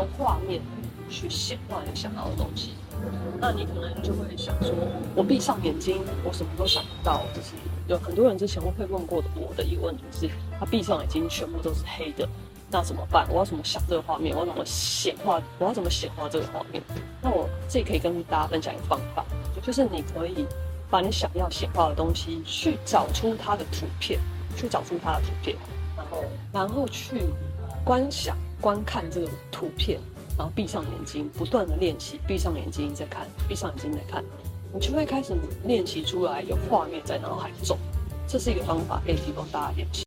用画面去显化你想要的东西。那你可能就会想说，我闭上眼睛，我什么都想不到。就是有很多人之前会问过的我的一个问题是，他闭上眼睛全部都是黑的，那怎么办？我要怎么想这个画面？我要怎么显化？我要怎么显化这个画面？那我这里可以跟大家分享一个方法，就是你可以把你想要显化的东西去找出它的图片，去找出它的图片，然后然后去观想、观看这个图片。然后闭上眼睛，不断的练习，闭上眼睛再看，闭上眼睛再看，你就会开始练习出来有画面在脑海中。这是一个方法，可以提供大家练习。